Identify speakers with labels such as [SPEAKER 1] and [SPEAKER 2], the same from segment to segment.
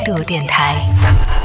[SPEAKER 1] 态度电台。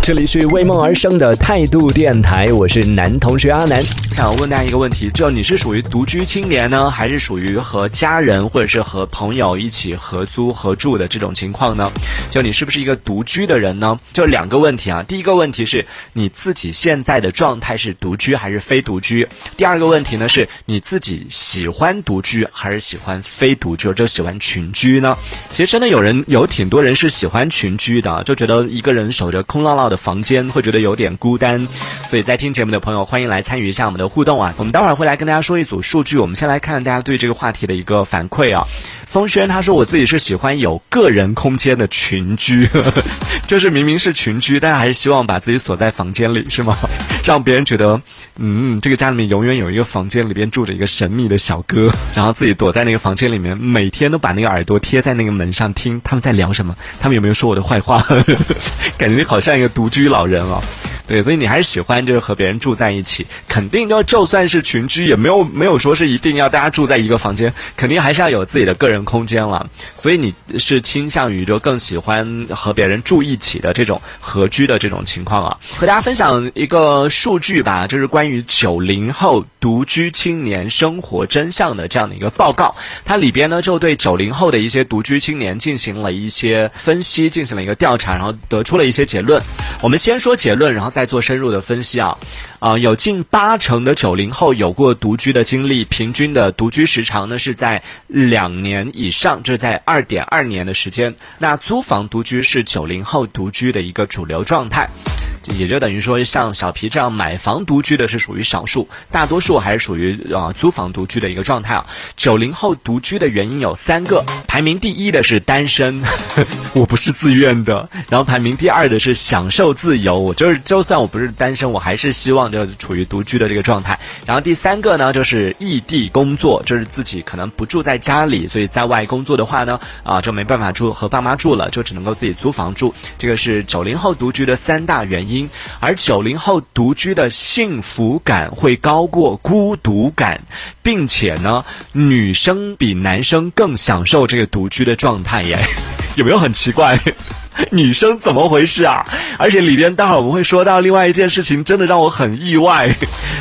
[SPEAKER 2] 这里是为梦而生的态度电台，我是男同学阿南。想问大家一个问题，就你是属于独居青年呢，还是属于和家人或者是和朋友一起合租合住的这种情况呢？就你是不是一个独居的人呢？就两个问题啊。第一个问题是你自己现在的状态是独居还是非独居？第二个问题呢是你自己喜欢独居还是喜欢非独居，就喜欢群居呢？其实真的有人有挺多人是喜欢群居的，就觉得觉得一个人守着空落落的房间会觉得有点孤单。所以在听节目的朋友，欢迎来参与一下我们的互动啊！我们待会儿会来跟大家说一组数据。我们先来看大家对这个话题的一个反馈啊。风轩他说我自己是喜欢有个人空间的群居，就是明明是群居，但是还是希望把自己锁在房间里，是吗？让别人觉得，嗯，这个家里面永远有一个房间里边住着一个神秘的小哥，然后自己躲在那个房间里面，每天都把那个耳朵贴在那个门上听他们在聊什么，他们有没有说我的坏话，感觉好像一个独居老人啊。对，所以你还是喜欢就是和别人住在一起，肯定就就算是群居，也没有没有说是一定要大家住在一个房间，肯定还是要有自己的个人空间了。所以你是倾向于就更喜欢和别人住一起的这种合居的这种情况啊。和大家分享一个数据吧，就是关于九零后独居青年生活真相的这样的一个报告。它里边呢就对九零后的一些独居青年进行了一些分析，进行了一个调查，然后得出了一些结论。我们先说结论，然后。再做深入的分析啊，啊，有近八成的九零后有过独居的经历，平均的独居时长呢是在两年以上，就在二点二年的时间。那租房独居是九零后独居的一个主流状态。也就等于说，像小皮这样买房独居的是属于少数，大多数还是属于啊租房独居的一个状态啊。九零后独居的原因有三个，排名第一的是单身，我不是自愿的；然后排名第二的是享受自由，我就是就算我不是单身，我还是希望就处于独居的这个状态。然后第三个呢，就是异地工作，就是自己可能不住在家里，所以在外工作的话呢，啊就没办法住和爸妈住了，就只能够自己租房住。这个是九零后独居的三大原因。而九零后独居的幸福感会高过孤独感，并且呢，女生比男生更享受这个独居的状态耶，有没有很奇怪？女生怎么回事啊？而且里边待会儿我们会说到另外一件事情，真的让我很意外。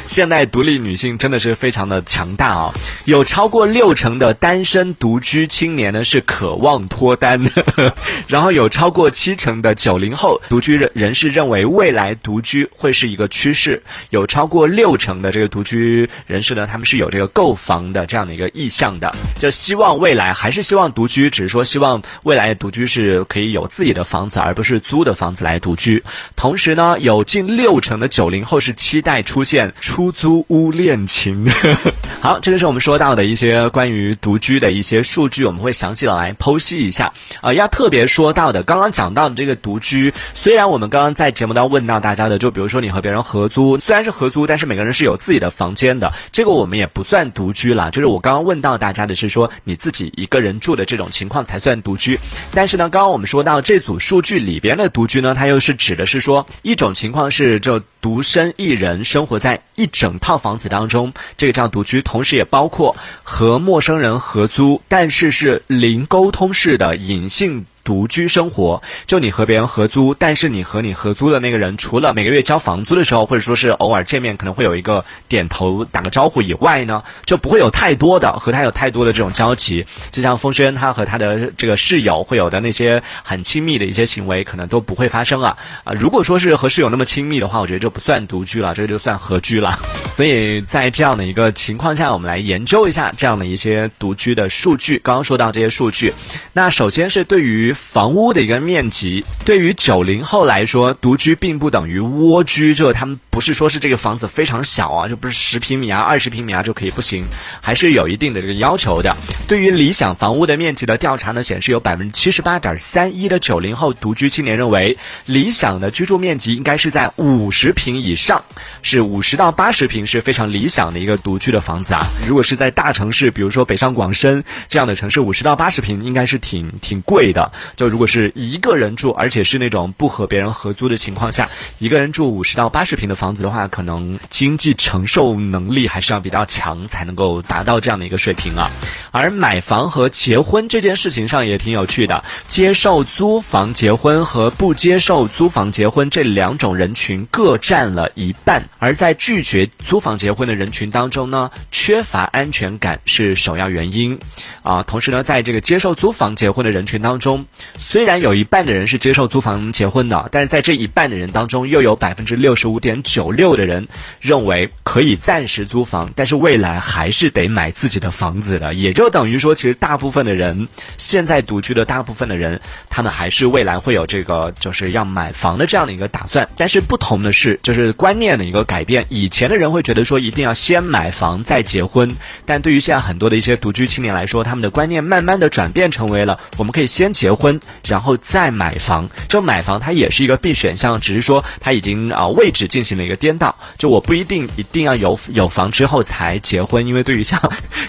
[SPEAKER 2] 现代独立女性真的是非常的强大啊！有超过六成的单身独居青年呢是渴望脱单，然后有超过七成的九零后独居人人士认为未来独居会是一个趋势，有超过六成的这个独居人士呢，他们是有这个购房的这样的一个意向的，就希望未来还是希望独居，只是说希望未来独居是可以有自己的房子，而不是租的房子来独居。同时呢，有近六成的九零后是期待出现。出租屋恋情，好，这个是我们说到的一些关于独居的一些数据，我们会详细的来剖析一下。啊，要特别说到的，刚刚讲到的这个独居，虽然我们刚刚在节目当中问到大家的，就比如说你和别人合租，虽然是合租，但是每个人是有自己的房间的，这个我们也不算独居了。就是我刚刚问到大家的是说你自己一个人住的这种情况才算独居。但是呢，刚刚我们说到这组数据里边的独居呢，它又是指的是说一种情况是就独身一人生活在一。整套房子当中，这个叫独居，同时也包括和陌生人合租，但是是零沟通式的隐性。独居生活，就你和别人合租，但是你和你合租的那个人，除了每个月交房租的时候，或者说是偶尔见面可能会有一个点头打个招呼以外呢，就不会有太多的和他有太多的这种交集。就像风轩他和他的这个室友会有的那些很亲密的一些行为，可能都不会发生啊啊！如果说是和室友那么亲密的话，我觉得就不算独居了，这个就算合居了。所以在这样的一个情况下，我们来研究一下这样的一些独居的数据。刚刚说到这些数据，那首先是对于房屋的一个面积，对于九零后来说，独居并不等于蜗居。就是他们不是说是这个房子非常小啊，就不是十平米啊、二十平米啊就可以不行，还是有一定的这个要求的。对于理想房屋的面积的调查呢，显示有百分之七十八点三一的九零后独居青年认为，理想的居住面积应该是在五十平以上，是五十到八十平是非常理想的一个独居的房子啊。如果是在大城市，比如说北上广深这样的城市，五十到八十平应该是挺挺贵的。就如果是一个人住，而且是那种不和别人合租的情况下，一个人住五十到八十平的房房子的话，可能经济承受能力还是要比较强，才能够达到这样的一个水平啊。而买房和结婚这件事情上也挺有趣的，接受租房结婚和不接受租房结婚这两种人群各占了一半，而在拒绝租房结婚的人群当中呢，缺乏安全感是首要原因。啊，同时呢，在这个接受租房结婚的人群当中，虽然有一半的人是接受租房结婚的，但是在这一半的人当中，又有百分之六十五点九六的人认为可以暂时租房，但是未来还是得买自己的房子的。也就就等于说，其实大部分的人现在独居的大部分的人，他们还是未来会有这个就是要买房的这样的一个打算。但是不同的是，就是观念的一个改变。以前的人会觉得说一定要先买房再结婚，但对于现在很多的一些独居青年来说，他。们的观念慢慢的转变成为了，我们可以先结婚，然后再买房。就买房它也是一个必选项，只是说它已经啊位置进行了一个颠倒。就我不一定一定要有有房之后才结婚，因为对于像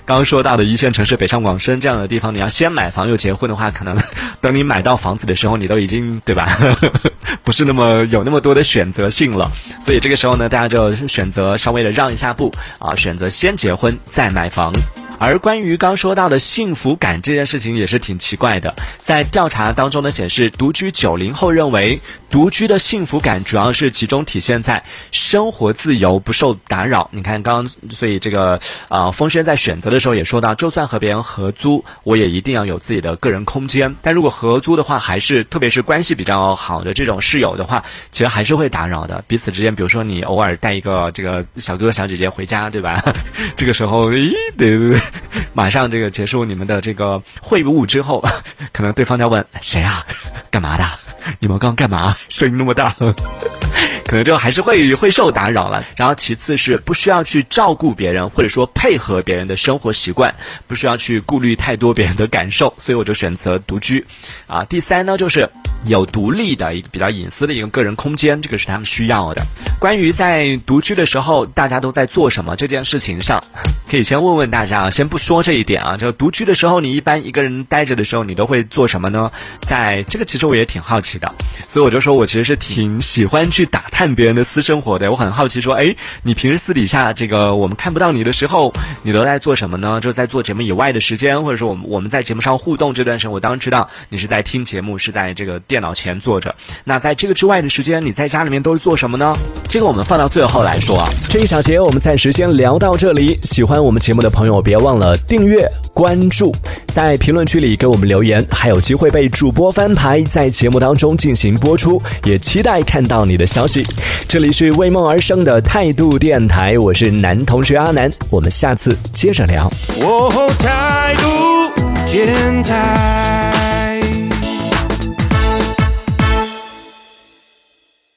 [SPEAKER 2] 刚 刚说到的一线城市北上广深这样的地方，你要先买房又结婚的话，可能 等你买到房子的时候，你都已经对吧？不是那么有那么多的选择性了。所以这个时候呢，大家就选择稍微的让一下步啊，选择先结婚再买房。而关于刚说到的幸福感这件事情也是挺奇怪的，在调查当中呢显示，独居九零后认为独居的幸福感主要是集中体现在生活自由不受打扰。你看刚，所以这个啊，风轩在选择的时候也说到，就算和别人合租，我也一定要有自己的个人空间。但如果合租的话，还是特别是关系比较好的这种室友的话，其实还是会打扰的。彼此之间，比如说你偶尔带一个这个小哥哥小姐姐回家，对吧？这个时候，咦，对对对。马上这个结束你们的这个会晤之后，可能对方要问谁啊？干嘛的？你们刚干嘛？声音那么大。可能就还是会会受打扰了。然后其次是不需要去照顾别人，或者说配合别人的生活习惯，不需要去顾虑太多别人的感受，所以我就选择独居。啊，第三呢就是有独立的一个比较隐私的一个个人空间，这个是他们需要的。关于在独居的时候大家都在做什么这件事情上，可以先问问大家啊，先不说这一点啊，就独居的时候你一般一个人待着的时候你都会做什么呢？在这个其实我也挺好奇的，所以我就说我其实是挺喜欢去打。探别人的私生活的，我很好奇，说，哎，你平时私底下这个我们看不到你的时候，你都在做什么呢？就在做节目以外的时间，或者说我们我们在节目上互动这段时间，我当然知道你是在听节目，是在这个电脑前坐着。那在这个之外的时间，你在家里面都是做什么呢？这个我们放到最后来说啊。这一小节我们暂时先聊到这里。喜欢我们节目的朋友，别忘了订阅关注，在评论区里给我们留言，还有机会被主播翻牌，在节目当中进行播出。也期待看到你的消息。这里是为梦而生的态度电台，我是男同学阿南，我们下次接着聊。态度电台。